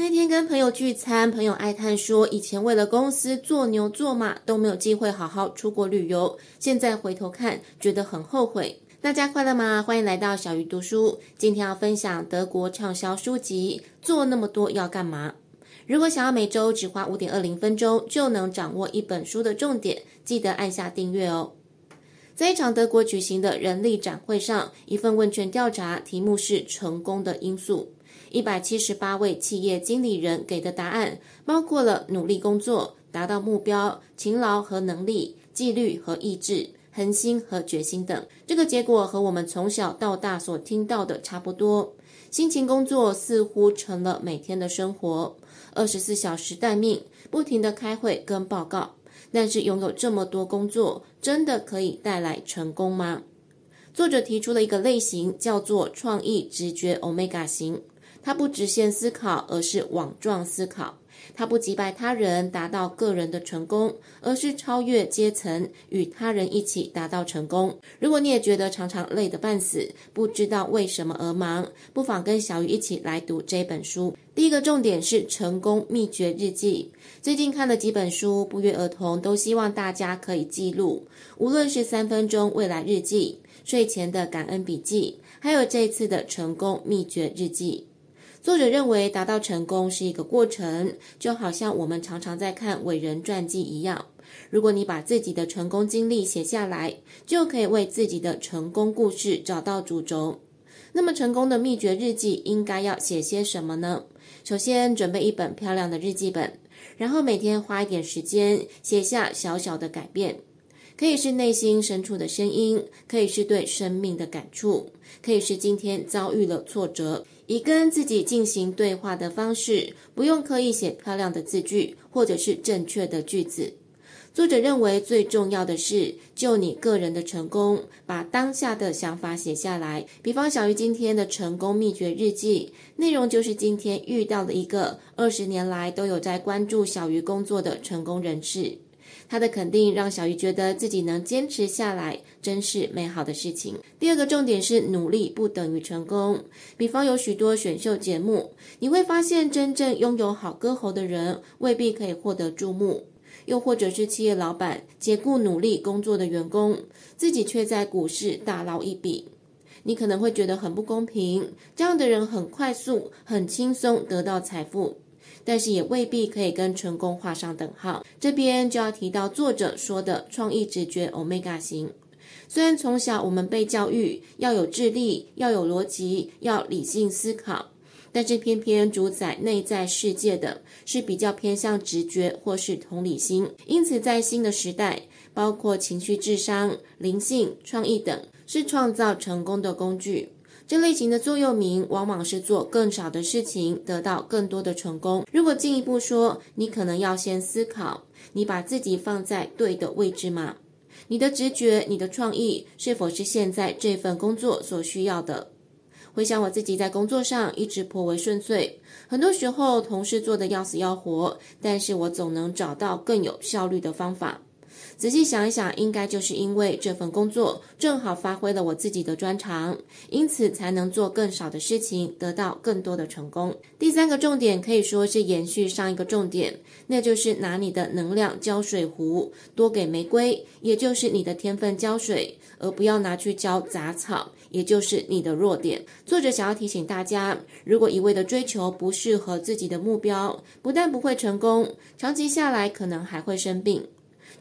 那天跟朋友聚餐，朋友哀叹说，以前为了公司做牛做马都没有机会好好出国旅游，现在回头看觉得很后悔。大家快乐吗？欢迎来到小鱼读书。今天要分享德国畅销书籍《做那么多要干嘛》。如果想要每周只花五点二零分钟就能掌握一本书的重点，记得按下订阅哦。在一场德国举行的人力展会上，一份问卷调查题目是“成功的因素”。一百七十八位企业经理人给的答案包括了努力工作、达到目标、勤劳和能力、纪律和意志、恒心和决心等。这个结果和我们从小到大所听到的差不多。辛勤工作似乎成了每天的生活，二十四小时待命，不停地开会跟报告。但是拥有这么多工作，真的可以带来成功吗？作者提出了一个类型，叫做创意直觉 Omega 型。他不直线思考，而是网状思考；他不击败他人，达到个人的成功，而是超越阶层，与他人一起达到成功。如果你也觉得常常累得半死，不知道为什么而忙，不妨跟小鱼一起来读这本书。第一个重点是成功秘诀日记。最近看了几本书，不约而同都希望大家可以记录，无论是三分钟未来日记、睡前的感恩笔记，还有这次的成功秘诀日记。作者认为，达到成功是一个过程，就好像我们常常在看伟人传记一样。如果你把自己的成功经历写下来，就可以为自己的成功故事找到主轴。那么，成功的秘诀日记应该要写些什么呢？首先，准备一本漂亮的日记本，然后每天花一点时间写下小小的改变。可以是内心深处的声音，可以是对生命的感触，可以是今天遭遇了挫折，以跟自己进行对话的方式，不用刻意写漂亮的字句或者是正确的句子。作者认为最重要的是，就你个人的成功，把当下的想法写下来。比方小鱼今天的成功秘诀日记，内容就是今天遇到了一个二十年来都有在关注小鱼工作的成功人士。他的肯定让小鱼觉得自己能坚持下来，真是美好的事情。第二个重点是努力不等于成功。比方有许多选秀节目，你会发现真正拥有好歌喉的人未必可以获得注目，又或者是企业老板解雇努力工作的员工，自己却在股市大捞一笔。你可能会觉得很不公平，这样的人很快速、很轻松得到财富。但是也未必可以跟成功画上等号。这边就要提到作者说的创意直觉 Omega 型。虽然从小我们被教育要有智力、要有逻辑、要理性思考，但是偏偏主宰内在世界的是比较偏向直觉或是同理心。因此，在新的时代，包括情绪智商、灵性、创意等，是创造成功的工具。这类型的座右铭往往是做更少的事情，得到更多的成功。如果进一步说，你可能要先思考：你把自己放在对的位置吗？你的直觉、你的创意是否是现在这份工作所需要的？回想我自己在工作上一直颇为顺遂，很多时候同事做的要死要活，但是我总能找到更有效率的方法。仔细想一想，应该就是因为这份工作正好发挥了我自己的专长，因此才能做更少的事情，得到更多的成功。第三个重点可以说是延续上一个重点，那就是拿你的能量浇水壶，多给玫瑰，也就是你的天分浇水，而不要拿去浇杂草，也就是你的弱点。作者想要提醒大家，如果一味的追求不适合自己的目标，不但不会成功，长期下来可能还会生病。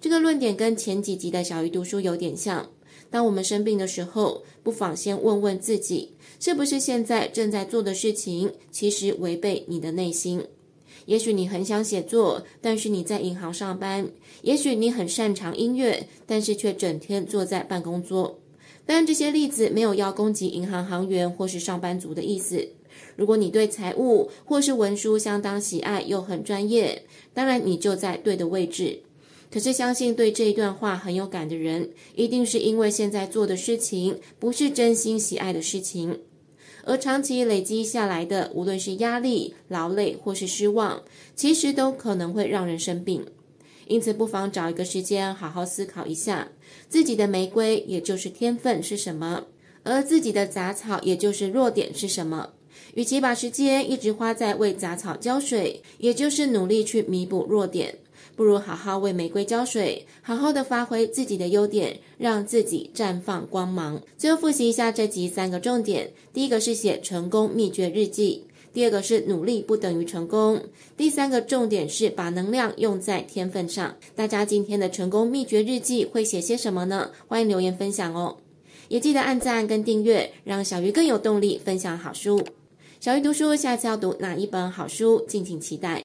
这个论点跟前几集的小鱼读书有点像。当我们生病的时候，不妨先问问自己，是不是现在正在做的事情其实违背你的内心？也许你很想写作，但是你在银行上班；也许你很擅长音乐，但是却整天坐在办公桌。当然，这些例子没有要攻击银行行员或是上班族的意思。如果你对财务或是文书相当喜爱又很专业，当然你就在对的位置。可是，相信对这一段话很有感的人，一定是因为现在做的事情不是真心喜爱的事情，而长期累积下来的，无论是压力、劳累或是失望，其实都可能会让人生病。因此，不妨找一个时间好好思考一下，自己的玫瑰，也就是天分是什么，而自己的杂草，也就是弱点是什么。与其把时间一直花在为杂草浇水，也就是努力去弥补弱点，不如好好为玫瑰浇水，好好的发挥自己的优点，让自己绽放光芒。最后复习一下这集三个重点：第一个是写成功秘诀日记；第二个是努力不等于成功；第三个重点是把能量用在天分上。大家今天的成功秘诀日记会写些什么呢？欢迎留言分享哦！也记得按赞跟订阅，让小鱼更有动力分享好书。小鱼读书，下次要读哪一本好书？敬请期待。